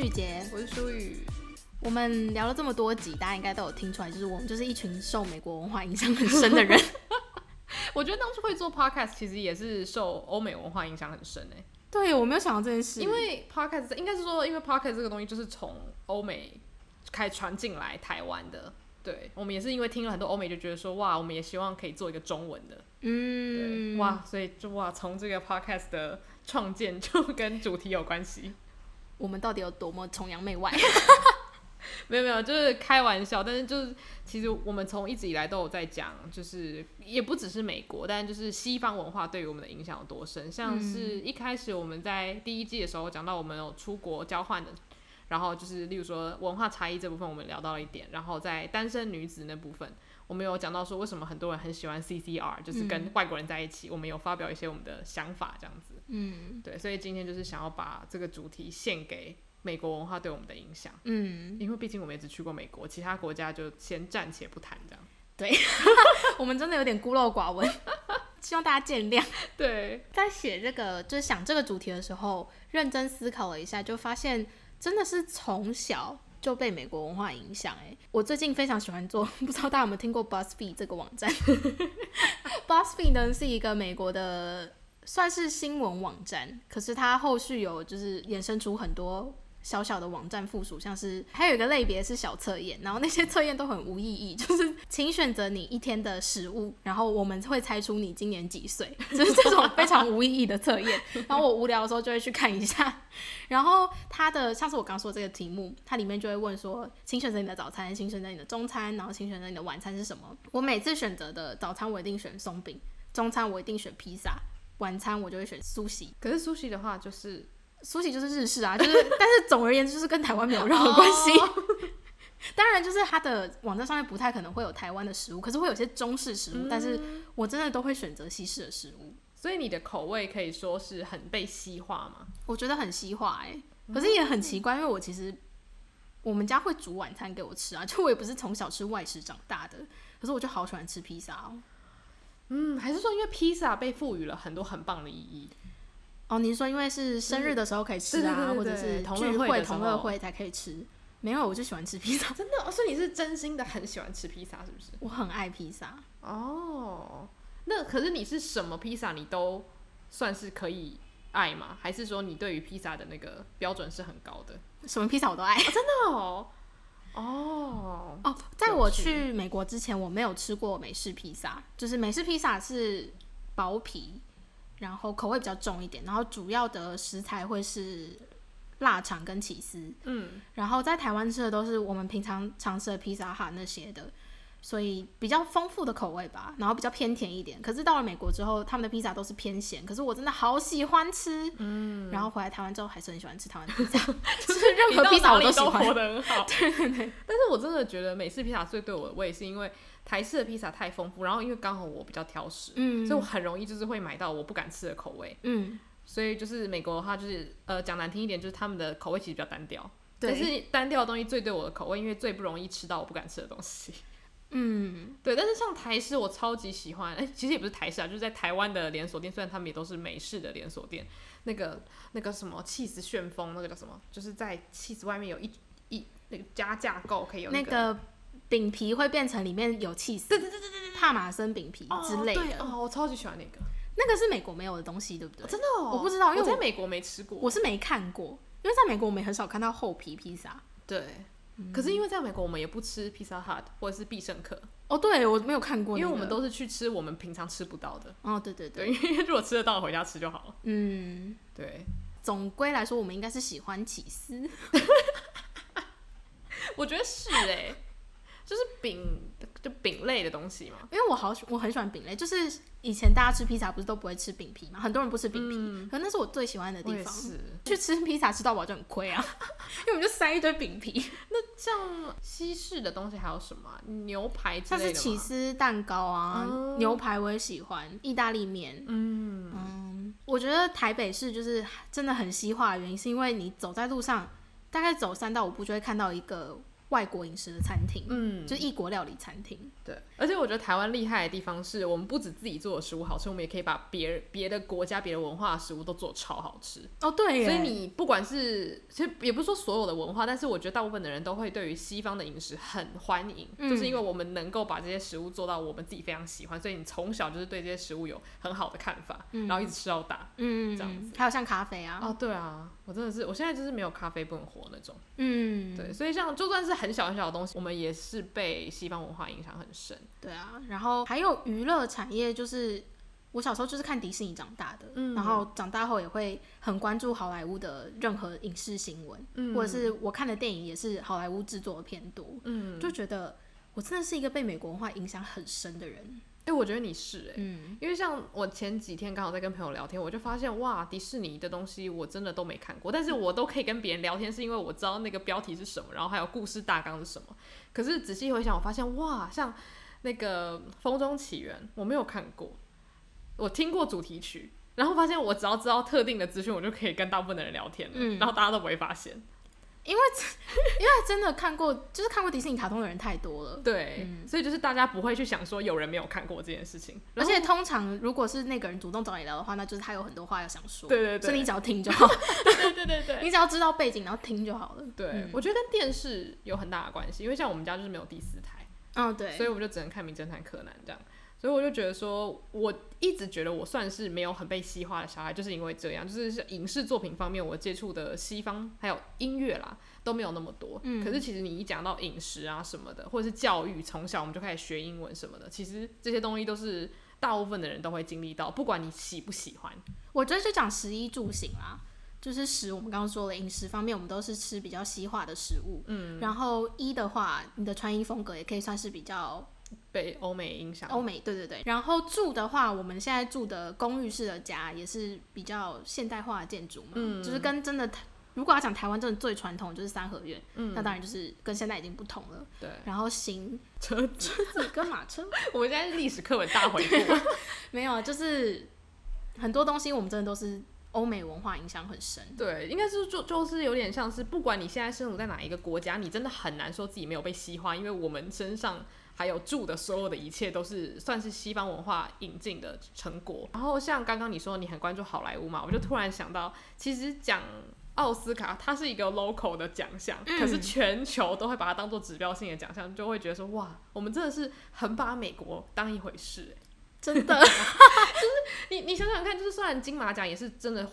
雨洁，我是舒雨。我们聊了这么多集，大家应该都有听出来，就是我们就是一群受美国文化影响很深的人。我觉得当初会做 podcast，其实也是受欧美文化影响很深诶。对，我没有想到这件事，因为 podcast 应该是说，因为 podcast 这个东西就是从欧美开始传进来台湾的。对，我们也是因为听了很多欧美，就觉得说哇，我们也希望可以做一个中文的。嗯，对，哇，所以就哇，从这个 podcast 的创建就跟主题有关系。我们到底有多么崇洋媚外？没有没有，就是开玩笑。但是就是其实我们从一直以来都有在讲，就是也不只是美国，但就是西方文化对于我们的影响有多深。像是一开始我们在第一季的时候讲到我们有出国交换的，然后就是例如说文化差异这部分我们聊到了一点，然后在单身女子那部分我们有讲到说为什么很多人很喜欢 CCR，就是跟外国人在一起，我们有发表一些我们的想法这样子。嗯，对，所以今天就是想要把这个主题献给美国文化对我们的影响。嗯，因为毕竟我们也只去过美国，其他国家就先暂且不谈这样。对，我们真的有点孤陋寡闻，希望大家见谅。对，在写这个就是想这个主题的时候，认真思考了一下，就发现真的是从小就被美国文化影响。哎，我最近非常喜欢做，不知道大家有没有听过 BuzzFeed 这个网站？BuzzFeed 呢是一个美国的。算是新闻网站，可是它后续有就是衍生出很多小小的网站附属，像是还有一个类别是小测验，然后那些 测验都很无意义，就是请选择你一天的食物，然后我们会猜出你今年几岁，就是这种非常无意义的测验。然后我无聊的时候就会去看一下，然后它的像是我刚说这个题目，它里面就会问说，请选择你的早餐，请选择你的中餐，然后请选择你的晚餐是什么？我每次选择的早餐我一定选松饼，中餐我一定选披萨。晚餐我就会选苏西，可是苏西的话就是苏西就是日式啊，就是但是总而言之就是跟台湾没有任何关系。Oh. 当然就是它的网站上面不太可能会有台湾的食物，可是会有些中式食物，嗯、但是我真的都会选择西式的食物。所以你的口味可以说是很被西化吗？我觉得很西化哎、欸，可是也很奇怪，因为我其实我们家会煮晚餐给我吃啊，就我也不是从小吃外食长大的，可是我就好喜欢吃披萨哦。嗯，还是说因为披萨被赋予了很多很棒的意义？哦，你是说因为是生日的时候可以吃啊，或者是聚会同乐会才可以吃？没有，我就喜欢吃披萨。真的，哦，所以你是真心的很喜欢吃披萨，是不是？我很爱披萨。哦，那可是你是什么披萨你都算是可以爱吗？还是说你对于披萨的那个标准是很高的？什么披萨我都爱。哦，真的哦。哦哦，在我去美国之前，我没有吃过美式披萨。就是美式披萨是薄皮，然后口味比较重一点，然后主要的食材会是腊肠跟起司。嗯，然后在台湾吃的都是我们平常常吃的披萨哈那些的。所以比较丰富的口味吧，然后比较偏甜一点。可是到了美国之后，他们的披萨都是偏咸。可是我真的好喜欢吃，嗯。然后回来台湾之后，还是很喜欢吃台湾披萨，就是任何披萨我都喜欢。活得很好，对对对。但是我真的觉得美式披萨最对我的胃，是因为台式的披萨太丰富，然后因为刚好我比较挑食，嗯，所以我很容易就是会买到我不敢吃的口味，嗯。所以就是美国的话，就是呃讲难听一点，就是他们的口味其实比较单调。对。可是单调的东西最对我的口味，因为最不容易吃到我不敢吃的东西。嗯，对，但是像台式我超级喜欢，哎、欸，其实也不是台式啊，就是在台湾的连锁店，虽然他们也都是美式的连锁店，那个那个什么气死旋风，那个叫什么，就是在气死外面有一一那个加架构可以有、那个、那个饼皮会变成里面有气死，对对对对对，帕玛森饼皮之类的哦，哦，我超级喜欢那个，那个是美国没有的东西，对不对？哦、真的、哦，我不知道，因为我，我在美国没吃过，我是没看过，因为在美国我们也很少看到厚皮披萨，对。可是因为在美国，我们也不吃 Pizza Hut 或者是必胜客。哦，对，我没有看过、那个，因为我们都是去吃我们平常吃不到的。哦，对对对，对，因为如果吃得到，回家吃就好了。嗯，对。总归来说，我们应该是喜欢起司。我觉得是哎、欸，就是饼。就饼类的东西嘛，因为我好喜，我很喜欢饼类。就是以前大家吃披萨不是都不会吃饼皮嘛，很多人不吃饼皮，嗯、可那是我最喜欢的地方。是去吃披萨吃到饱就很亏啊，因为我们就塞一堆饼皮。那像西式的东西还有什么？牛排之类的，像是起司蛋糕啊，嗯、牛排我也喜欢，意大利面。嗯嗯，我觉得台北市就是真的很西化的原因，是因为你走在路上，大概走三到五步就会看到一个。外国饮食的餐厅，嗯，就异国料理餐厅。对，而且我觉得台湾厉害的地方是我们不止自己做的食物好吃，我们也可以把别别的国家、别的文化的食物都做超好吃。哦，对，所以你不管是其实也不是说所有的文化，但是我觉得大部分的人都会对于西方的饮食很欢迎，嗯，就是因为我们能够把这些食物做到我们自己非常喜欢，所以你从小就是对这些食物有很好的看法，嗯，然后一直吃到大，嗯，这样子。还有像咖啡啊，哦，对啊，我真的是我现在就是没有咖啡不能活那种，嗯，对，所以像就算是很小很小的东西，我们也是被西方文化影响很深，对啊。然后还有娱乐产业，就是我小时候就是看迪士尼长大的，嗯，然后长大后也会很关注好莱坞的任何影视新闻，嗯，或者是我看的电影也是好莱坞制作的偏多，嗯，就觉得我真的是一个被美国文化影响很深的人。哎、欸，我觉得你是哎、欸，嗯，因为像我前几天刚好在跟朋友聊天，我就发现哇，迪士尼的东西我真的都没看过，但是我都可以跟别人聊天，是因为我知道那个标题是什么，然后还有故事大纲是什么。可是仔细回想，我发现哇，像那个《风中奇缘》，我没有看过，我听过主题曲，然后发现我只要知道特定的资讯，我就可以跟大部分的人聊天了，嗯，然后大家都不会发现。因为 因为真的看过，就是看过迪士尼卡通的人太多了，对，嗯、所以就是大家不会去想说有人没有看过这件事情。而且通常如果是那个人主动找你聊的话，那就是他有很多话要想说，对对对，所以你只要听就好。对对对对对，你只要知道背景，然后听就好了。对，嗯、我觉得跟电视有很大的关系，因为像我们家就是没有第四台，嗯、哦，对，所以我们就只能看《名侦探柯南》这样。所以我就觉得说，我一直觉得我算是没有很被西化的小孩，就是因为这样，就是影视作品方面，我接触的西方还有音乐啦都没有那么多。嗯，可是其实你一讲到饮食啊什么的，或者是教育，从小我们就开始学英文什么的，其实这些东西都是大部分的人都会经历到，不管你喜不喜欢。我觉得就讲食衣住行啦，就是食，我们刚刚说了饮食方面，我们都是吃比较西化的食物。嗯，然后衣的话，你的穿衣风格也可以算是比较。被欧美影响，欧美对对对，然后住的话，我们现在住的公寓式的家也是比较现代化的建筑嘛，嗯，就是跟真的，如果要讲台湾真的最传统就是三合院，嗯，那当然就是跟现在已经不同了，对。然后行车车子跟马车，我们现在是历史课本大回顾，没有，就是很多东西我们真的都是欧美文化影响很深，对，应该是就就是有点像是，不管你现在生活在哪一个国家，你真的很难说自己没有被西化，因为我们身上。还有住的所有的一切都是算是西方文化引进的成果。然后像刚刚你说你很关注好莱坞嘛，我就突然想到，其实讲奥斯卡，它是一个 local 的奖项，可是全球都会把它当做指标性的奖项，就会觉得说哇，我们真的是很把美国当一回事，真的。就是你你想想看，就是虽然金马奖也是真的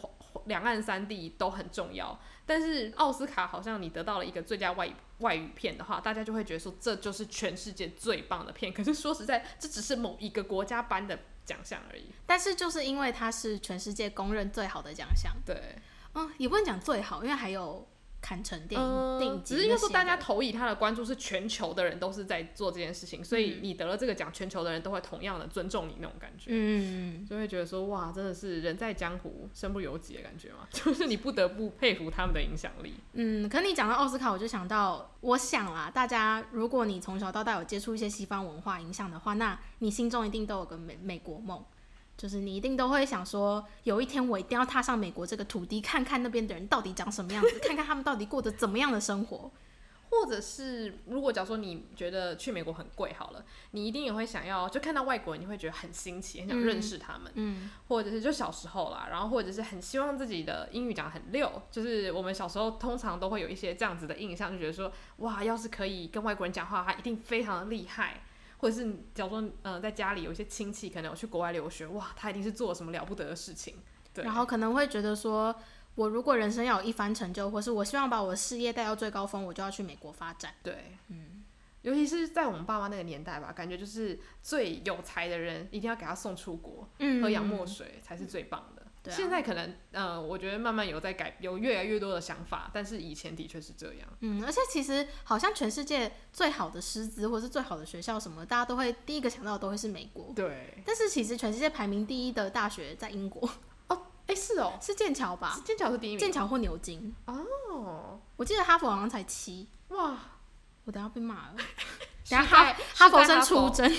两岸三地都很重要。但是奥斯卡好像你得到了一个最佳外外语片的话，大家就会觉得说这就是全世界最棒的片。可是说实在，这只是某一个国家颁的奖项而已。但是就是因为它是全世界公认最好的奖项，对，嗯，也不能讲最好，因为还有。坎城电影，嗯、电影只是因为说大家投以他的关注是全球的人都是在做这件事情，所以你得了这个奖，全球的人都会同样的尊重你那种感觉，嗯，就会觉得说哇，真的是人在江湖身不由己的感觉嘛，就是你不得不佩服他们的影响力。嗯，可你讲到奥斯卡，我就想到，我想啦，大家如果你从小到大有接触一些西方文化影响的话，那你心中一定都有个美美国梦。就是你一定都会想说，有一天我一定要踏上美国这个土地，看看那边的人到底长什么样子，看看他们到底过着怎么样的生活。或者是，如果假如说你觉得去美国很贵，好了，你一定也会想要，就看到外国人，你会觉得很新奇，很想认识他们。嗯。嗯。或者是就小时候啦，然后或者是很希望自己的英语讲得很溜，就是我们小时候通常都会有一些这样子的印象，就觉得说，哇，要是可以跟外国人讲话，他一定非常的厉害。或者是，假如说，嗯、呃，在家里有一些亲戚可能有去国外留学，哇，他一定是做了什么了不得的事情。对。然后可能会觉得说，我如果人生要有一番成就，或是我希望把我的事业带到最高峰，我就要去美国发展。对，嗯，尤其是在我们爸妈那个年代吧，感觉就是最有才的人一定要给他送出国，嗯，喝洋墨水才是最棒的。啊、现在可能，呃，我觉得慢慢有在改，有越来越多的想法，但是以前的确是这样。嗯，而且其实好像全世界最好的师资或是最好的学校什么，大家都会第一个想到的都会是美国。对。但是其实全世界排名第一的大学在英国。哦，哎，是哦，是剑桥吧？剑桥是第一名。剑桥或牛津。哦。我记得哈佛好像才七。哇，我等下被骂了。等下哈 哈佛生出征，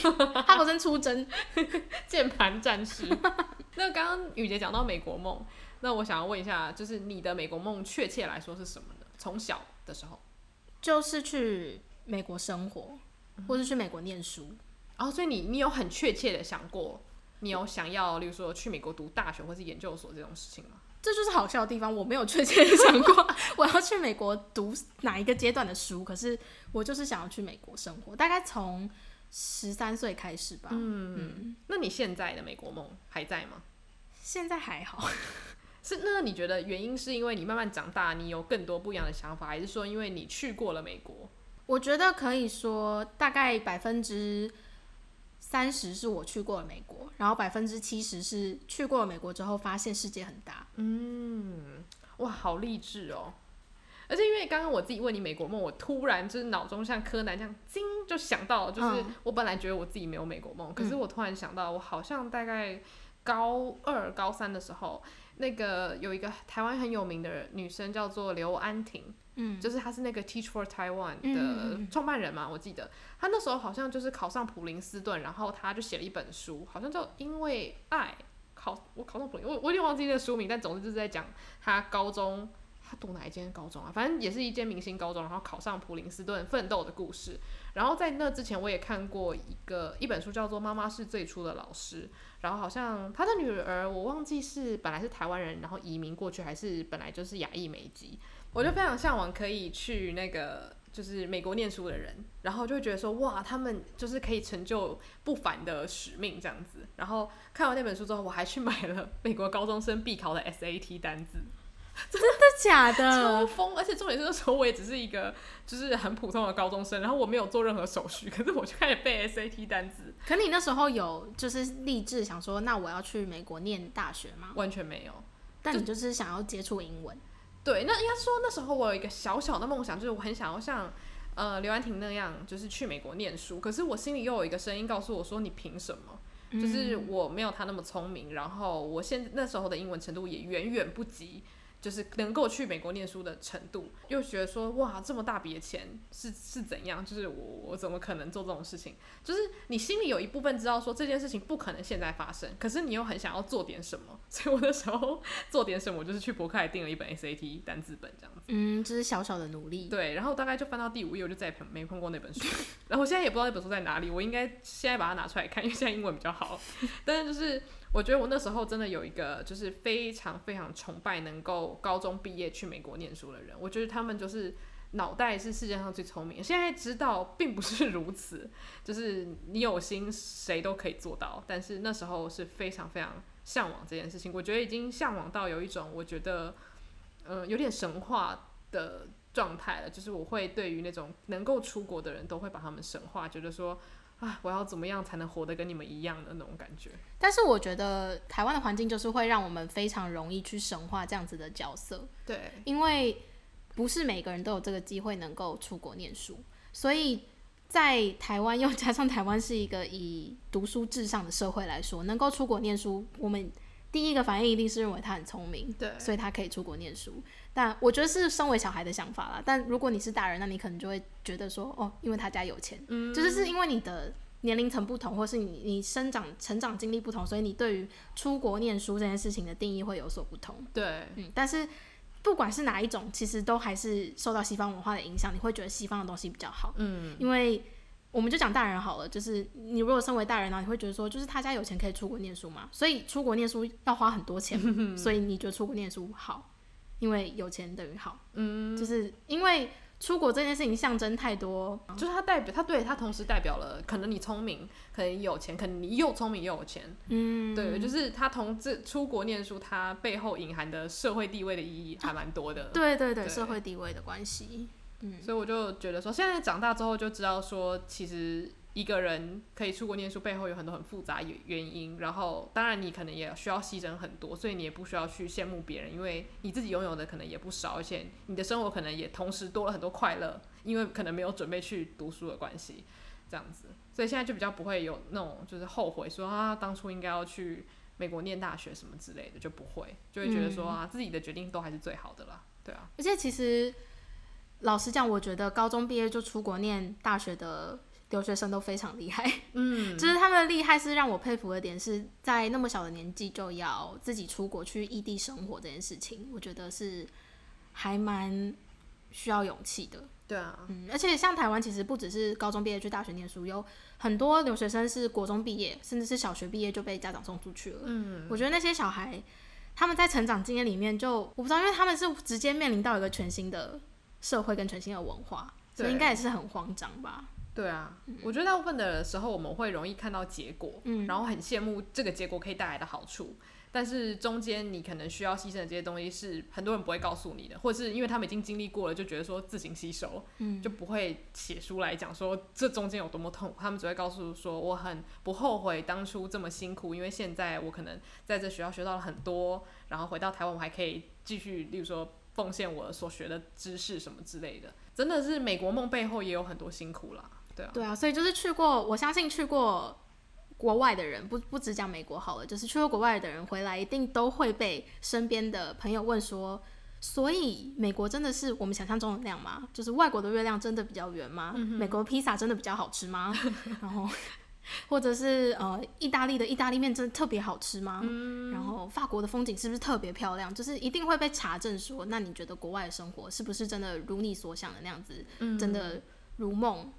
哈佛生出征，键盘战士。那刚刚雨杰讲到美国梦，那我想要问一下，就是你的美国梦确切来说是什么呢？从小的时候，就是去美国生活，或是去美国念书。哦，所以你你有很确切的想过，你有想要，例如说去美国读大学或是研究所这种事情吗？这就是好笑的地方，我没有确切的想过我要去美国读哪一个阶段的书，可是我就是想要去美国生活，大概从十三岁开始吧。嗯，嗯，那你现在的美国梦还在吗？现在还好。是，那你觉得原因是因为你慢慢长大，你有更多不一样的想法，还是说因为你去过了美国？我觉得可以说大概百分之三十是我去过了美国，然后百分之七十是去过了美国之后发现世界很大。嗯，哇，好励志哦！而且因为刚刚我自己问你美国梦，我突然就是脑中像柯南这样，惊就想到，就是我本来觉得我自己没有美国梦，嗯，可是我突然想到，我好像大概高二、高三的时候。那个有一个台湾很有名的女生叫做刘安婷，嗯，就是他是那个 Teach for Taiwan 的创办人嘛，嗯，我记得他那时候好像就是考上普林斯顿，然后他就写了一本书，好像叫因为爱考我考上普林，我我有点忘记那个书名，但总之就是在讲他高中他读哪一间高中啊，反正也是一间明星高中，然后考上普林斯顿奋斗的故事。然后在那之前我也看过一个一本书叫做《妈妈是最初的老师》。然后好像他的女儿，我忘记是本来是台湾人，然后移民过去，还是本来就是亚裔美籍。我就非常向往可以去那个就是美国念书的人，然后就会觉得说哇，他们就是可以成就不凡的使命这样子。然后看完那本书之后，我还去买了美国高中生必考的 SAT 单字。真的假的？超疯！而且重点是那时候我也只是一个就是很普通的高中生，然后我没有做任何手续，可是我就开始背 SAT 单子。可你那时候有就是立志想说，那我要去美国念大学吗？完全没有。但你就是想要接触英文？对，那应该说那时候我有一个小小的梦想，就是我很想要像呃刘安婷那样，就是去美国念书。可是我心里又有一个声音告诉我说，你凭什么？就是我没有他那么聪明，然后我现那时候的英文程度也远远不及。就是能够去美国念书的程度，又觉得说哇，这么大笔的钱是是怎样？就是我我怎么可能做这种事情？就是你心里有一部分知道说这件事情不可能现在发生，可是你又很想要做点什么。所以我那时候做点什么，我就是去博客来订了一本 SAT 单字本这样子。嗯，这是小小的努力。对，然后大概就翻到第五页，我就再也没碰过那本书。然后我现在也不知道那本书在哪里，我应该现在把它拿出来看，因为现在英文比较好。但是就是。我觉得我那时候真的有一个，就是非常非常崇拜能够高中毕业去美国念书的人。我觉得他们就是脑袋是世界上最聪明。现在知道并不是如此，就是你有心谁都可以做到。但是那时候是非常非常向往这件事情。我觉得已经向往到有一种我觉得，嗯、有点神话的状态了。就是我会对于那种能够出国的人都会把他们神话，觉得说。啊！我要怎么样才能活得跟你们一样的那种感觉？但是我觉得台湾的环境就是会让我们非常容易去神化这样子的角色。对，因为不是每个人都有这个机会能够出国念书，所以在台湾又加上台湾是一个以读书至上的社会来说，能够出国念书，我们第一个反应一定是认为他很聪明，对，所以他可以出国念书。但我觉得是身为小孩的想法啦。但如果你是大人，那你可能就会觉得说，哦，因为他家有钱，嗯，就是是因为你的年龄层不同，或是你你生长成长经历不同，所以你对于出国念书这件事情的定义会有所不同。对，嗯，但是不管是哪一种，其实都还是受到西方文化的影响，你会觉得西方的东西比较好。嗯，因为我们就讲大人好了，就是你如果身为大人呢，你会觉得说，就是他家有钱可以出国念书嘛，所以出国念书要花很多钱，所以你觉得出国念书好。因为有钱等于好，嗯，就是因为出国这件事情象征太多，就是它代表它对它同时代表了可能你聪明，可能有钱，可能你又聪明又有钱，嗯，对，就是它同这出国念书，它背后隐含的社会地位的意义还蛮多的，啊，对对对，对，社会地位的关系，嗯，所以我就觉得说，现在长大之后就知道说，其实。一个人可以出国念书，背后有很多很复杂原因。然后，当然你可能也需要牺牲很多，所以你也不需要去羡慕别人，因为你自己拥有的可能也不少，而且你的生活可能也同时多了很多快乐，因为可能没有准备去读书的关系，这样子。所以现在就比较不会有那种就是后悔说啊，当初应该要去美国念大学什么之类的，就不会，就会觉得说啊，自己的决定都还是最好的啦。对啊。而且其实老实讲，我觉得高中毕业就出国念大学的。留学生都非常厉害，嗯，就是他们的厉害是让我佩服的点，是在那么小的年纪就要自己出国去异地生活这件事情，我觉得是还蛮需要勇气的。对啊，嗯，而且像台湾其实不只是高中毕业去大学念书，有很多留学生是国中毕业，甚至是小学毕业就被家长送出去了。嗯，我觉得那些小孩他们在成长经验里面就我不知道，因为他们是直接面临到一个全新的社会跟全新的文化，所以应该也是很慌张吧。对啊，嗯，我觉得大部分的时候我们会容易看到结果，嗯，然后很羡慕这个结果可以带来的好处。但是中间你可能需要牺牲的这些东西是很多人不会告诉你的，或者是因为他们已经经历过了，就觉得说自行吸收，嗯，就不会写书来讲说这中间有多么痛苦。他们只会告诉说我很不后悔当初这么辛苦，因为现在我可能在这学校学到了很多，然后回到台湾我还可以继续，例如说奉献我所学的知识什么之类的。真的是美国梦背后也有很多辛苦啦，对啊，对啊，所以就是去过，我相信去过。国外的人不不只讲美国好了，就是去过国外的人回来，一定都会被身边的朋友问说，所以美国真的是我们想象中的那样吗？就是外国的月亮真的比较圆吗？嗯、美国披萨真的比较好吃吗？然后或者是呃，意大利的意大利面真的特别好吃吗？嗯、然后法国的风景是不是特别漂亮？就是一定会被查证说，那你觉得国外的生活是不是真的如你所想的那样子？嗯、真的如梦？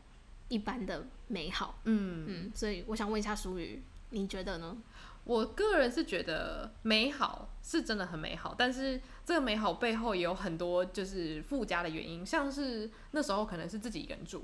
一般的美好，嗯嗯，所以我想问一下淑瑜，你觉得呢？我个人是觉得美好是真的很美好，但是这个美好背后也有很多就是附加的原因，像是那时候可能是自己一个人住，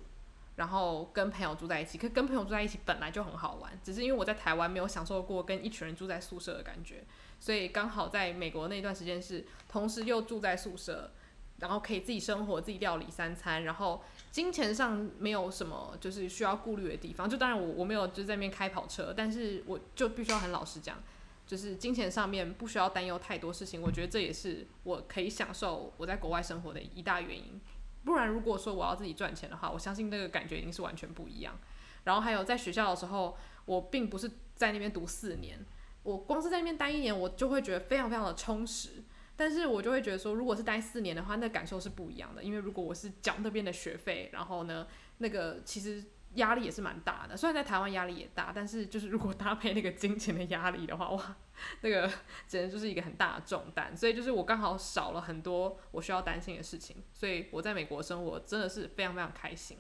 然后跟朋友住在一起，可跟朋友住在一起本来就很好玩，只是因为我在台湾没有享受过跟一群人住在宿舍的感觉，所以刚好在美国那段时间是同时又住在宿舍，然后可以自己生活，自己料理三餐，然后。金钱上没有什么就是需要顾虑的地方，就当然我我没有就在那边开跑车，但是我就必须要很老实讲，就是金钱上面不需要担忧太多事情，我觉得这也是我可以享受我在国外生活的一大原因。不然如果说我要自己赚钱的话，我相信那个感觉一定是完全不一样。然后还有在学校的时候，我并不是在那边读四年，我光是在那边待一年，我就会觉得非常非常的充实。但是我就会觉得说，如果是待四年的话，那感受是不一样的。因为如果我是缴那边的学费，然后呢，那个其实压力也是蛮大的。虽然在台湾压力也大，但是就是如果搭配那个金钱的压力的话，哇，那个简直就是一个很大的重担。所以就是我刚好少了很多我需要担心的事情，所以我在美国生活真的是非常非常开心。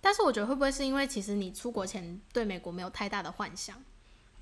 但是我觉得会不会是因为其实你出国前对美国没有太大的幻想？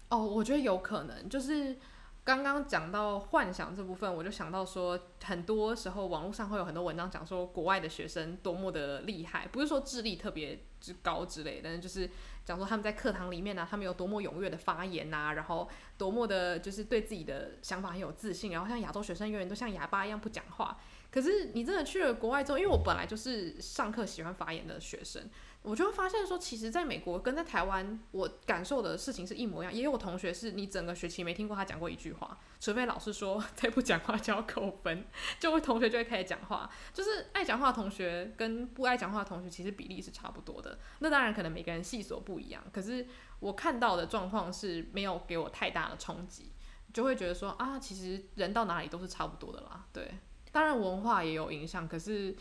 哦，我觉得有可能，就是。刚刚讲到幻想这部分，我就想到说，很多时候网络上会有很多文章讲说国外的学生多么的厉害，不是说智力特别之高之类的，但是就是讲说他们在课堂里面呢、他们有多么踊跃的发言呐、然后多么的就是对自己的想法很有自信，然后像亚洲学生永远都像哑巴一样不讲话。可是你真的去了国外之后，因为我本来就是上课喜欢发言的学生。我就会发现说，其实在美国跟在台湾，我感受的事情是一模一样。也有同学是你整个学期没听过他讲过一句话，除非老师说 再不讲话就要扣分，就会同学就会开始讲话。就是爱讲话的同学跟不爱讲话的同学，其实比例是差不多的。那当然可能每个人细琐不一样，可是我看到的状况是没有给我太大的冲击，就会觉得说啊，其实人到哪里都是差不多的啦。对，当然文化也有影响，可是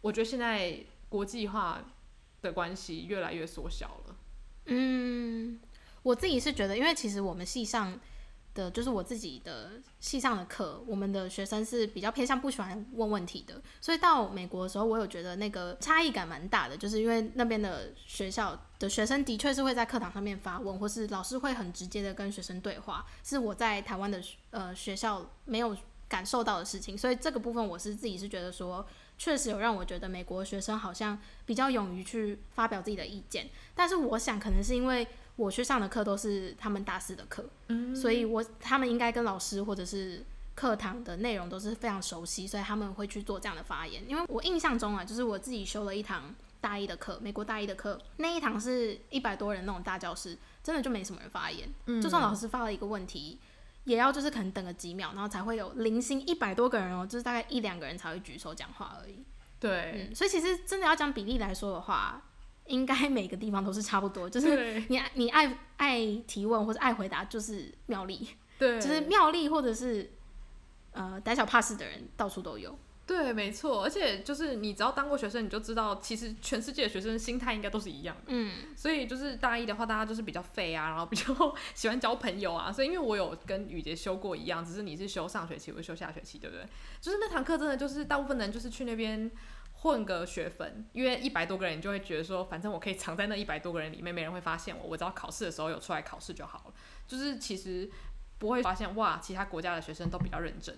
我觉得现在国际化。的关系越来越缩小了。嗯，我自己是觉得，因为其实我们系上的，就是我自己的系上的课，我们的学生是比较偏向不喜欢问问题的，所以到美国的时候，我有觉得那个差异感蛮大的，就是因为那边的学校的学生的确是会在课堂上面发问，或是老师会很直接的跟学生对话，是我在台湾的呃学校没有感受到的事情，所以这个部分我是自己是觉得说。确实有让我觉得美国学生好像比较勇于去发表自己的意见，但是我想可能是因为我去上的课都是他们大四的课，嗯，所以我他们应该跟老师或者是课堂的内容都是非常熟悉，所以他们会去做这样的发言。因为我印象中啊，就是我自己修了一堂大一的课，美国大一的课，那一堂是一百多人那种大教室，真的就没什么人发言，嗯，就算老师发了一个问题。也要就是可能等个几秒，然后才会有零星一百多个人哦，就是大概一两个人才会举手讲话而已。对，嗯，所以其实真的要讲比例来说的话，应该每个地方都是差不多，就是你你爱爱提问或者爱回答就是妙丽，对，就是妙丽或者是呃胆小怕事的人到处都有。对，没错，而且就是你只要当过学生，你就知道，其实全世界的学生心态应该都是一样的。嗯，所以就是大一的话，大家就是比较废啊，然后比较 喜欢交朋友啊。所以因为我有跟雨杰修过一样，只是你是修上学期，我是修下学期，对不对？就是那堂课真的就是大部分人就是去那边混个学分，因为一百多个人，你就会觉得说，反正我可以藏在那一百多个人里面，没人会发现我，我只要考试的时候有出来考试就好了。就是其实不会发现哇，其他国家的学生都比较认真，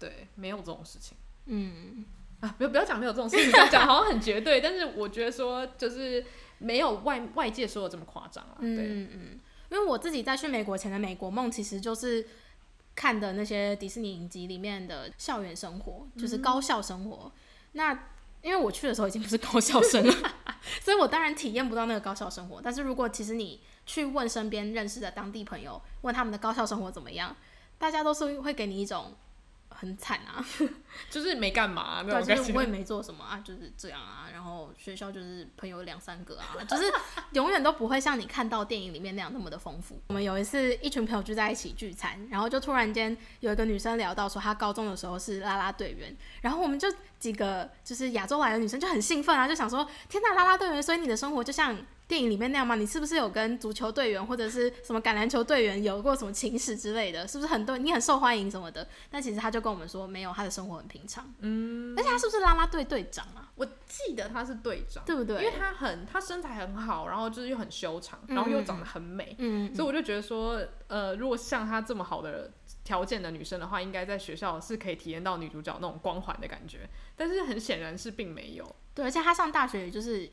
对，没有这种事情。嗯，啊，不要不要讲没有这种事情，讲好像很绝对，但是我觉得说就是没有外外界说的这么夸张啊。对，嗯嗯，因为我自己在去美国前的美国梦，其实就是。看的那些迪士尼影集里面的校园生活，就是高校生活。嗯、那因为我去的时候已经不是高校生了，所以我当然体验不到那个高校生活。但是如果其实你去问身边认识的当地朋友，问他们的高校生活怎么样，大家都是会给你一种。很惨啊，就是没干嘛、啊，对，就是我也 没做什么啊，就是这样啊。然后学校就是朋友两三个啊，就是永远都不会像你看到电影里面那样那么的丰富。我们有一次一群朋友聚在一起聚餐，然后就突然间有一个女生聊到说她高中的时候是啦啦队员，然后我们就几个就是亚洲来的女生就很兴奋啊，就想说天呐，啦啦队员，所以你的生活就像。电影里面那样吗？你是不是有跟足球队员或者是什么橄榄球队员有过什么情史之类的？是不是很多你很受欢迎什么的？但其实他就跟我们说，没有，他的生活很平常。嗯，而且他是不是啦啦队队长啊？我记得他是队长，对不对？因为他很他身材很好，然后就是又很修长，然后又长得很美。嗯，所以我就觉得说，呃，如果像他这么好的条件的女生的话，应该在学校是可以体验到女主角那种光环的感觉。但是很显然是并没有。对，而且他上大学也就是。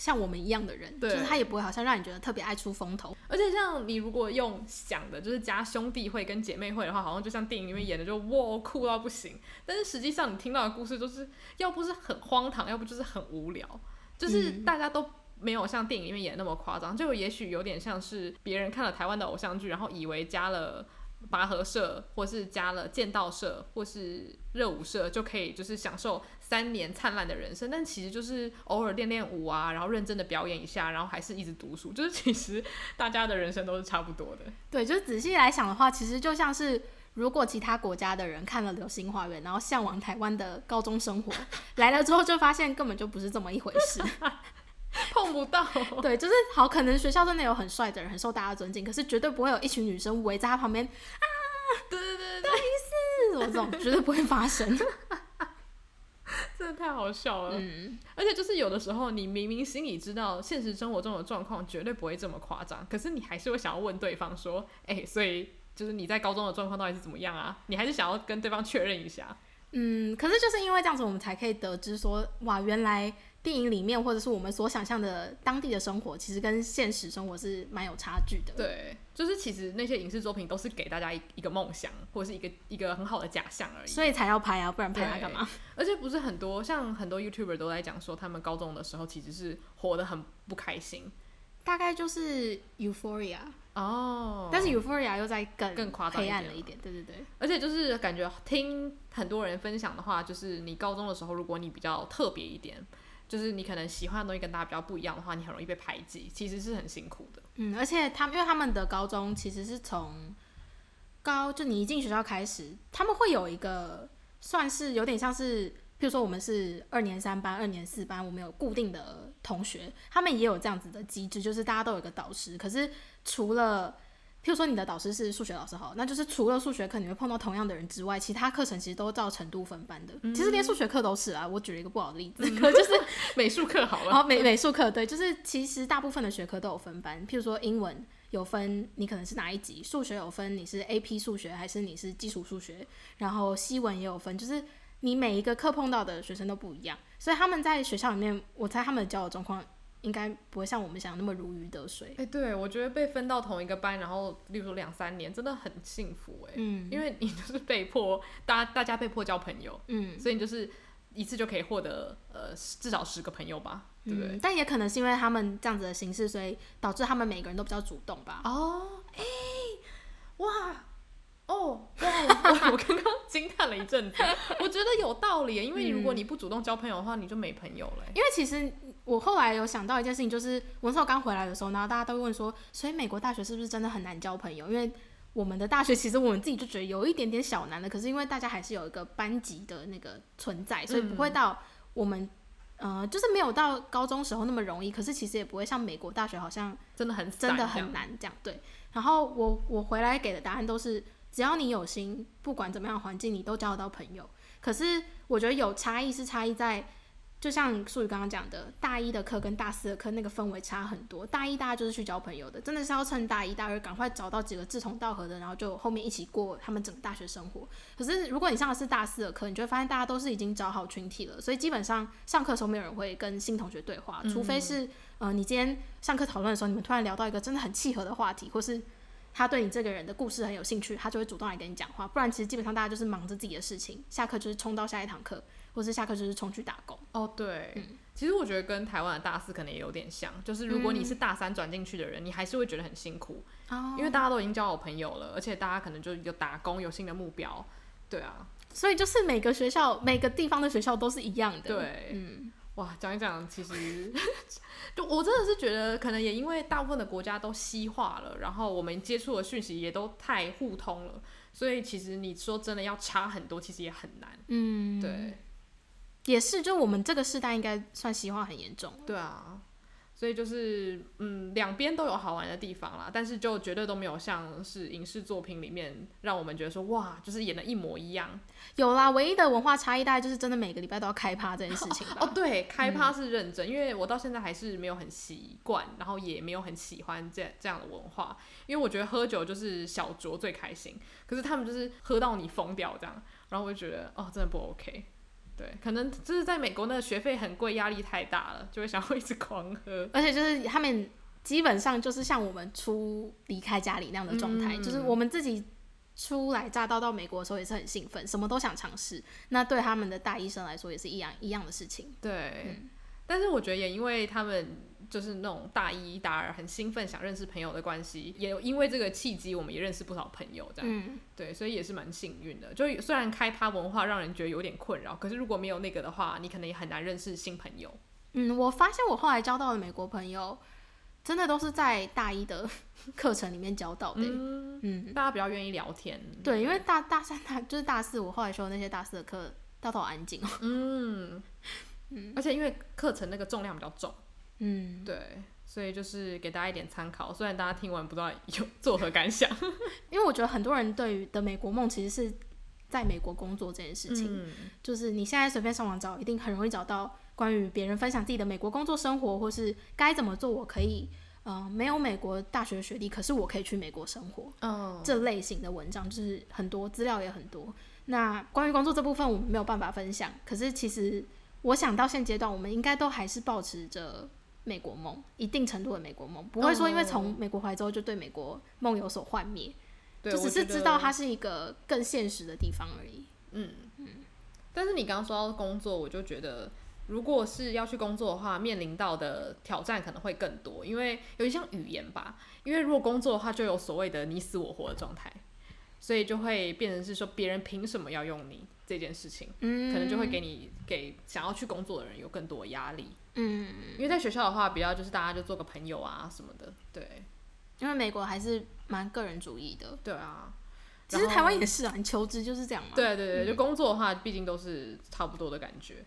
像我们一样的人，对就是他也不会好像让你觉得特别爱出风头。而且像你如果用想的，就是加兄弟会跟姐妹会的话，好像就像电影里面演的就，就哇酷到不行。但是实际上你听到的故事就是，要不是很荒唐，要不就是很无聊，就是大家都没有像电影里面演的那么夸张。就也许有点像是别人看了台湾的偶像剧，然后以为加了。拔河社，或是加了剑道社，或是热舞社，就可以就是享受三年灿烂的人生。但其实就是偶尔练练舞啊，然后认真的表演一下，然后还是一直读书。就是其实大家的人生都是差不多的。对，就是仔细来想的话，其实就像是如果其他国家的人看了《流星花园》，然后向往台湾的高中生活，来了之后就发现根本就不是这么一回事。碰不到，对，就是好，可能学校真的有很帅的人，很受大家尊敬，可是绝对不会有一群女生围在他旁边啊，对对对，对，是我这种绝对不会发生，真的太好笑了。嗯，而且就是有的时候，你明明心里知道现实生活中的状况绝对不会这么夸张，可是你还是会想要问对方说，哎、欸，所以就是你在高中的状况到底是怎么样啊？你还是想要跟对方确认一下。嗯，可是就是因为这样子，我们才可以得知说，哇，原来。电影里面或者是我们所想象的当地的生活，其实跟现实生活是蛮有差距的。对，就是其实那些影视作品都是给大家一一个梦想，或者是一个一个很好的假象而已。所以才要拍啊，不然拍它干嘛？而且不是很多，像很多 YouTuber 都在讲说，他们高中的时候其实是活得很不开心。大概就是 Euphoria 哦，但是 Euphoria 又在更更夸张、黑暗了一点。对对对，而且就是感觉听很多人分享的话，就是你高中的时候，如果你比较特别一点。就是你可能喜欢的东西跟大家比较不一样的话，你很容易被排挤，其实是很辛苦的。嗯，而且他们因为他们的高中其实是从高，就你一进学校开始，他们会有一个算是有点像是，譬如说我们是二年三班、二年四班，我们有固定的同学，他们也有这样子的机制，就是大家都有一个导师。可是除了譬如说你的导师是数学老师好，那就是除了数学课你会碰到同样的人之外，其他课程其实都照程度分班的。嗯、其实连数学课都是啊，我举了一个不好的例子，就是 美术课好了。然后美美术课对，就是其实大部分的学科都有分班。譬如说英文有分，你可能是哪一级；数学有分，你是 AP 数学还是你是基础数学。然后西文也有分，就是你每一个课碰到的学生都不一样，所以他们在学校里面，我猜他们的交友状况。应该不会像我们想那么如鱼得水。哎、欸，对，我觉得被分到同一个班，然后例如说两三年，真的很幸福哎。嗯。因为你就是被迫，大大家被迫交朋友。嗯。所以你就是一次就可以获得呃至少十个朋友吧，对不对？但也可能是因为他们这样子的形式，所以导致他们每个人都比较主动吧。哦，哎、欸，哇。哦，哇！我我刚刚惊叹了一阵子，我觉得有道理，因为如果你不主动交朋友的话，你就没朋友了。因为其实我后来有想到一件事情，就是我那时候刚回来的时候，然后大家都问说，所以美国大学是不是真的很难交朋友？因为我们的大学其实我们自己就觉得有一点点小难的，可是因为大家还是有一个班级的那个存在，所以不会到我们呃，就是没有到高中时候那么容易。可是其实也不会像美国大学好像真的很真的很难这样。对，然后我我回来给的答案都是。只要你有心，不管怎么样环境，你都交得到朋友。可是我觉得有差异是差异在就像素宇刚刚讲的，大一的课跟大四的课那个氛围差很多。大一大家就是去交朋友的，真的是要趁大一大二赶快找到几个志同道合的，然后就后面一起过他们整个大学生活。可是如果你上的是大四的课，你就会发现大家都是已经找好群体了，所以基本上上课的时候没有人会跟新同学对话，除非是呃你今天上课讨论的时候，你们突然聊到一个真的很契合的话题，或是他对你这个人的故事很有兴趣，他就会主动来跟你讲话。不然其实基本上大家就是忙着自己的事情，下课就是冲到下一堂课。或是下课就是冲去打工。哦，对、嗯，其实我觉得跟台湾的大四可能也有点像，就是如果你是大三转进去的人、嗯，你还是会觉得很辛苦、哦，因为大家都已经交好朋友了，而且大家可能就有打工，有新的目标，对啊，所以就是每个学校每个地方的学校都是一样的，对，嗯，哇，讲一讲，其实 就我真的是觉得，可能也因为大部分的国家都西化了，然后我们接触的讯息也都太互通了，所以其实你说真的要差很多，其实也很难，嗯，对。也是，就我们这个世代应该算西化很严重。对啊，所以就是嗯，两边都有好玩的地方啦，但是就绝对都没有像是影视作品里面让我们觉得说哇，就是演的一模一样。有啦，唯一的文化差异大概就是真的每个礼拜都要开趴这件事情吧。哦，对，开趴是认真，嗯，因为我到现在还是没有很习惯，然后也没有很喜欢这这样的文化，因为我觉得喝酒就是小酌最开心，可是他们就是喝到你疯掉这样，然后我就觉得哦，真的不 OK。对，可能就是在美国那个学费很贵，压力太大了，就会想要一直狂喝。而且就是他们基本上就是像我们出离开家里那样的状态，嗯，就是我们自己初来乍到到美国的时候也是很兴奋，什么都想尝试。那对他们的大医生来说也是一样一样的事情。对。嗯但是我觉得也因为他们就是那种大一、大二很兴奋想认识朋友的关系，也因为这个契机，我们也认识不少朋友，这样、嗯，对，所以也是蛮幸运的。就虽然开趴文化让人觉得有点困扰，可是如果没有那个的话，你可能也很难认识新朋友。嗯，我发现我后来交到的美国朋友，真的都是在大一的 课程里面交到的。嗯，嗯，大家比较愿意聊天。对，因为大大三、大就是大四，我后来修的那些大四的课，到头安静哦。嗯。嗯，而且因为课程那个重量比较重，嗯，对，所以就是给大家一点参考。虽然大家听完不知道有 作何感想，因为我觉得很多人对于的美国梦其实是在美国工作这件事情，嗯，就是你现在随便上网找，一定很容易找到关于别人分享自己的美国工作生活，或是该怎么做，我可以，呃，没有美国大学学历，可是我可以去美国生活，哦，这类型的文章就是很多，资料也很多。那关于工作这部分，我们没有办法分享，可是其实。我想到现阶段，我们应该都还是保持着美国梦，一定程度的美国梦，不会说因为从美国回来之后就对美国梦有所幻灭，就只是知道它是一个更现实的地方而已。嗯嗯。但是你刚刚说到工作，我就觉得，如果是要去工作的话，面临到的挑战可能会更多，因为有一项语言吧，因为如果工作的话，就有所谓的你死我活的状态，所以就会变成是说别人凭什么要用你？这件事情，嗯，可能就会给你给想要去工作的人有更多压力，嗯，因为在学校的话，比较就是大家就做个朋友啊什么的，对，因为美国还是蛮个人主义的，对啊，其实台湾也是啊，你求职就是这样嘛，对对对，就工作的话，毕竟都是差不多的感觉，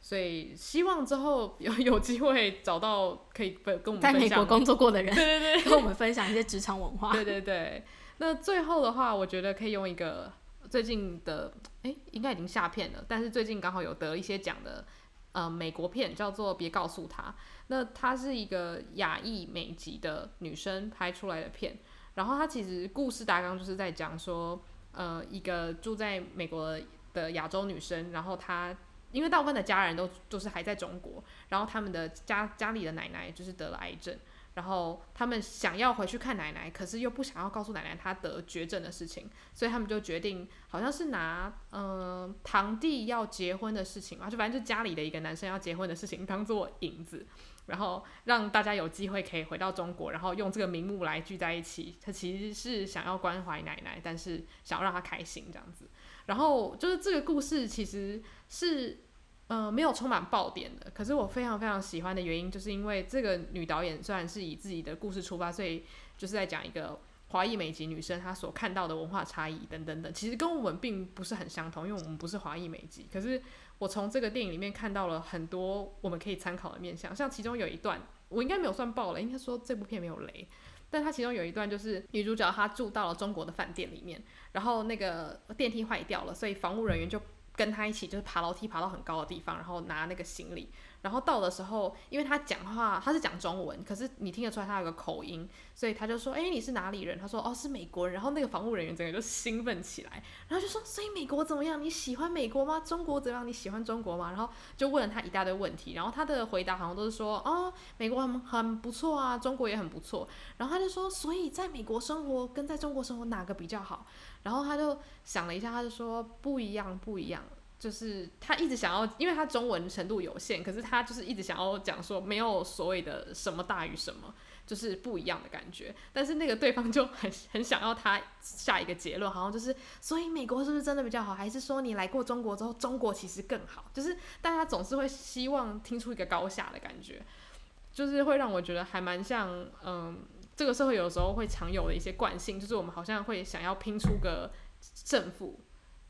所以希望之后有 有机会找到可以跟跟我们在美国工作过的人，对对对，跟我们分享一些职场文化，对对对，那最后的话，我觉得可以用一个。最近的哎、应该已经下片了，但是最近刚好有得一些奖的，呃，美国片叫做《别告诉他》，那她是一个亚裔美籍的女生拍出来的片，然后她其实故事大纲就是在讲说，呃，一个住在美国的亚洲女生，然后她因为大部分的家人都都是还在中国，然后他们的家家里的奶奶就是得了癌症。然后他们想要回去看奶奶，可是又不想要告诉奶奶她得绝症的事情，所以他们就决定，好像是拿嗯、堂弟要结婚的事情嘛，就反正就家里的一个男生要结婚的事情当做引子，然后让大家有机会可以回到中国，然后用这个名目来聚在一起。他其实是想要关怀奶奶，但是想要让她开心这样子。然后就是这个故事其实是。呃，没有充满爆点的，可是我非常非常喜欢的原因，就是因为这个女导演虽然是以自己的故事出发，所以就是在讲一个华裔美籍女生她所看到的文化差异等等等，其实跟我们并不是很相同，因为我们不是华裔美籍。可是我从这个电影里面看到了很多我们可以参考的面向，像其中有一段，我应该没有算爆了，应该说这部片没有雷，但它其中有一段就是女主角她住到了中国的饭店里面，然后那个电梯坏掉了，所以房务人员就。跟他一起就是爬楼梯爬到很高的地方，然后拿那个行李。然后到的时候，因为他讲话他是讲中文，可是你听得出来他有个口音，所以他就说：“哎，你是哪里人？”他说：“哦，是美国人。”然后那个防务人员整个就兴奋起来，然后就说：“所以美国怎么样？你喜欢美国吗？中国怎么样？你喜欢中国吗？”然后就问了他一大堆问题，然后他的回答好像都是说：“哦，美国很很不错啊，中国也很不错。”然后他就说：“所以在美国生活跟在中国生活哪个比较好？”然后他就想了一下，他就说：“不一样，不一样。”就是他一直想要，因为他中文程度有限，可是他就是一直想要讲说没有所谓的什么大于什么，就是不一样的感觉。但是那个对方就很很想要他下一个结论，好像就是所以美国是不是真的比较好，还是说你来过中国之后，中国其实更好？就是大家总是会希望听出一个高下的感觉，就是会让我觉得还蛮像，嗯，这个社会有时候会常有的一些惯性，就是我们好像会想要拼出个胜负。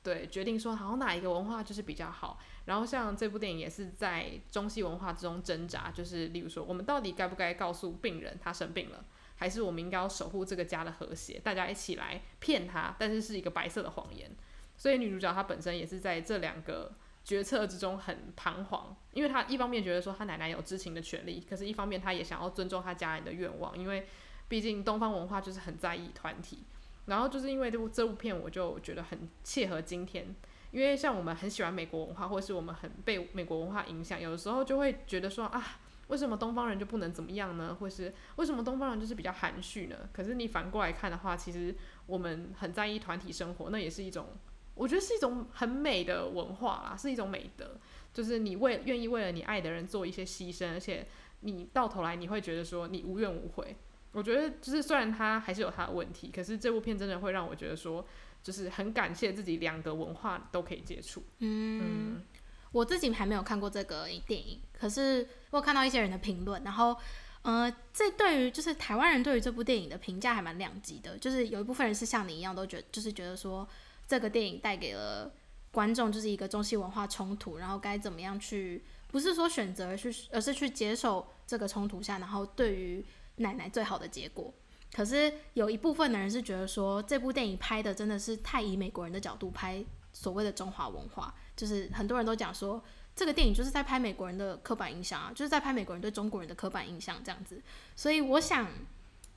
对，决定说好哪一个文化就是比较好。然后像这部电影也是在中西文化之中挣扎，就是例如说，我们到底该不该告诉病人他生病了，还是我们应该要守护这个家的和谐，大家一起来骗他，但是是一个白色的谎言。所以女主角她本身也是在这两个决策之中很彷徨，因为她一方面觉得说她奶奶有知情的权利，可是一方面她也想要尊重她家人的愿望，因为毕竟东方文化就是很在意团体。然后就是因为这部这部片，我就觉得很切合今天，因为像我们很喜欢美国文化，或是我们很被美国文化影响，有的时候就会觉得说啊，为什么东方人就不能怎么样呢？或是为什么东方人就是比较含蓄呢？可是你反过来看的话，其实我们很在意团体生活，那也是一种，我觉得是一种很美的文化啦，是一种美德，就是你为愿意为了你爱的人做一些牺牲，而且你到头来你会觉得说你无怨无悔。我觉得就是虽然他还是有他的问题，可是这部片真的会让我觉得说，就是很感谢自己两个文化都可以接触。嗯，嗯，我自己还没有看过这个电影，可是我看到一些人的评论，然后呃，这对于就是台湾人对于这部电影的评价还蛮两极的，就是有一部分人是像你一样都觉得就是觉得说这个电影带给了观众就是一个中西文化冲突，然后该怎么样去不是说选择去，而是去接受这个冲突下，然后对于。奶奶最好的结果，可是有一部分的人是觉得说，这部电影拍的真的是太以美国人的角度拍所谓的中华文化，就是很多人都讲说，这个电影就是在拍美国人的刻板印象啊，就是在拍美国人对中国人的刻板印象这样子。所以我想，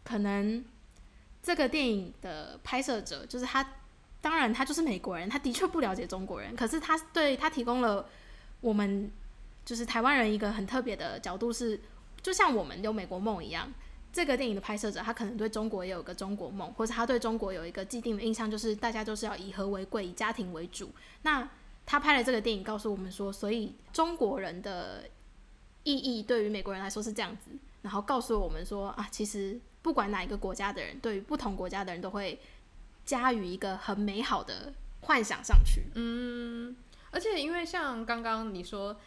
可能这个电影的拍摄者就是他，当然他就是美国人，他的确不了解中国人，可是他对他提供了我们就是台湾人一个很特别的角度，是就像我们有美国梦一样。这个电影的拍摄者，他可能对中国也有个中国梦，或者他对中国有一个既定的印象，就是大家都是要以和为贵，以家庭为主。那他拍了这个电影，告诉我们说，所以中国人的意义对于美国人来说是这样子，然后告诉我们说啊，其实不管哪一个国家的人，对于不同国家的人都会加于一个很美好的幻想上去。嗯，而且因为像刚刚你说。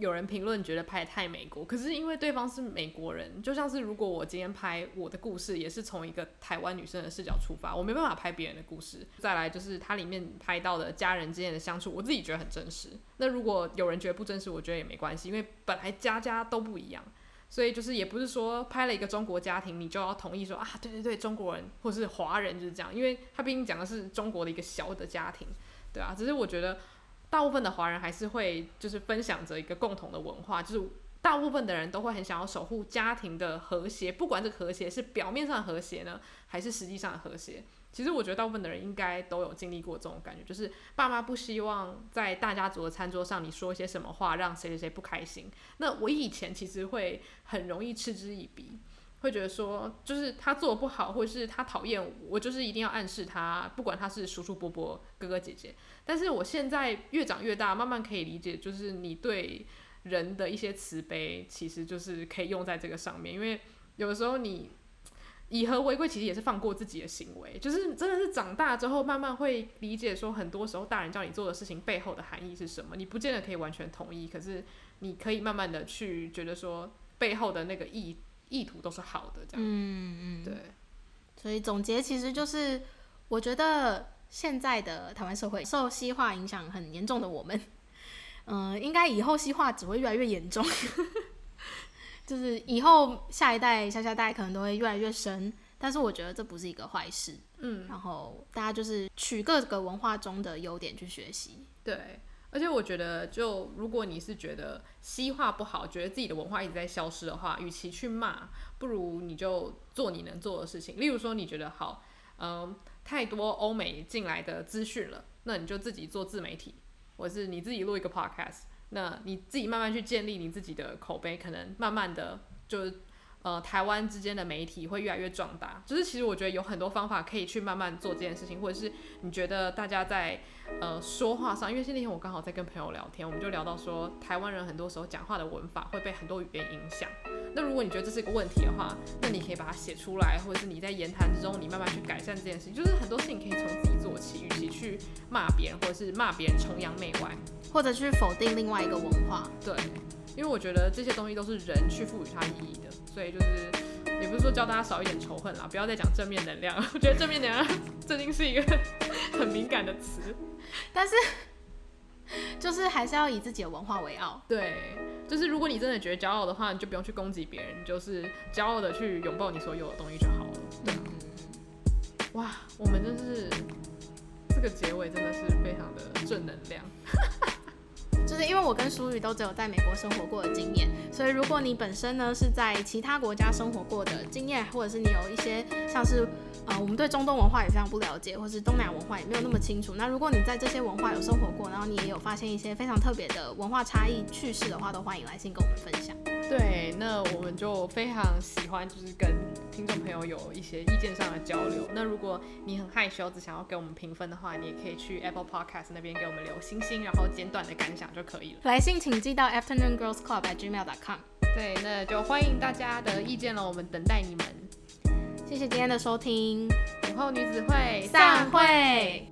有人评论觉得拍得太美国，可是因为对方是美国人，就像是如果我今天拍我的故事，也是从一个台湾女生的视角出发，我没办法拍别人的故事。再来就是它里面拍到的家人之间的相处，我自己觉得很真实。那如果有人觉得不真实，我觉得也没关系，因为本来家家都不一样，所以就是也不是说拍了一个中国家庭，你就要同意说啊，对对对，中国人或是华人就是这样，因为他毕竟讲的是中国的一个小的家庭，对啊，只是我觉得。大部分的华人还是会就是分享着一个共同的文化，就是大部分的人都会很想要守护家庭的和谐，不管这和谐是表面上和谐呢，还是实际上的和谐。其实我觉得大部分的人应该都有经历过这种感觉，就是爸妈不希望在大家族的餐桌上你说一些什么话让谁谁谁不开心。那我以前其实会很容易嗤之以鼻。会觉得说，就是他做的不好，或者是他讨厌我，我就是一定要暗示他，不管他是叔叔伯伯、哥哥姐姐。但是我现在越长越大，慢慢可以理解，就是你对人的一些慈悲，其实就是可以用在这个上面。因为有的时候你以和为贵，其实也是放过自己的行为。就是真的是长大之后，慢慢会理解说，很多时候大人叫你做的事情背后的含义是什么。你不见得可以完全同意，可是你可以慢慢的去觉得说，背后的那个意。意图都是好的，这样。嗯嗯，对。所以总结其实就是，我觉得现在的台湾社会受西化影响很严重的我们，嗯、呃，应该以后西化只会越来越严重，就是以后下一代、下下代可能都会越来越深。但是我觉得这不是一个坏事。嗯。然后大家就是取各个文化中的优点去学习。对。而且我觉得，就如果你是觉得西化不好，觉得自己的文化一直在消失的话，与其去骂，不如你就做你能做的事情。例如说，你觉得好，嗯，太多欧美进来的资讯了，那你就自己做自媒体，或是你自己录一个 podcast，那你自己慢慢去建立你自己的口碑，可能慢慢的就。呃，台湾之间的媒体会越来越壮大，就是其实我觉得有很多方法可以去慢慢做这件事情，或者是你觉得大家在呃说话上，因为那天我刚好在跟朋友聊天，我们就聊到说，台湾人很多时候讲话的文法会被很多语言影响。那如果你觉得这是一个问题的话，那你可以把它写出来，或者是你在言谈之中，你慢慢去改善这件事情，就是很多事情可以从自己做起，与其去骂别人，或者是骂别人崇洋媚外，或者去否定另外一个文化，对。因为我觉得这些东西都是人去赋予它意义的，所以就是也不是说教大家少一点仇恨啦，不要再讲正面能量。我觉得正面能量最近是一个 很敏感的词，但是就是还是要以自己的文化为傲。对，就是如果你真的觉得骄傲的话，你就不用去攻击别人，你就是骄傲的去拥抱你所有的东西就好了。对，哇，我们真是这个结尾真的是非常的正能量。就是因为我跟淑宇都只有在美国生活过的经验，所以如果你本身呢是在其他国家生活过的经验，或者是你有一些像是呃我们对中东文化也非常不了解，或是东南亚文化也没有那么清楚，那如果你在这些文化有生活过，然后你也有发现一些非常特别的文化差异趣事的话，都欢迎来信跟我们分享。对，那我们就非常喜欢，就是跟听众朋友有一些意见上的交流。那如果你很害羞，只想要给我们评分的话，你也可以去 Apple Podcast 那边给我们留星星，然后简短的感就可以了。来信请寄到 afternoongirlsclub@gmail.com。对，那就欢迎大家的意见了，我们等待你们。谢谢今天的收听，午后女子会散会。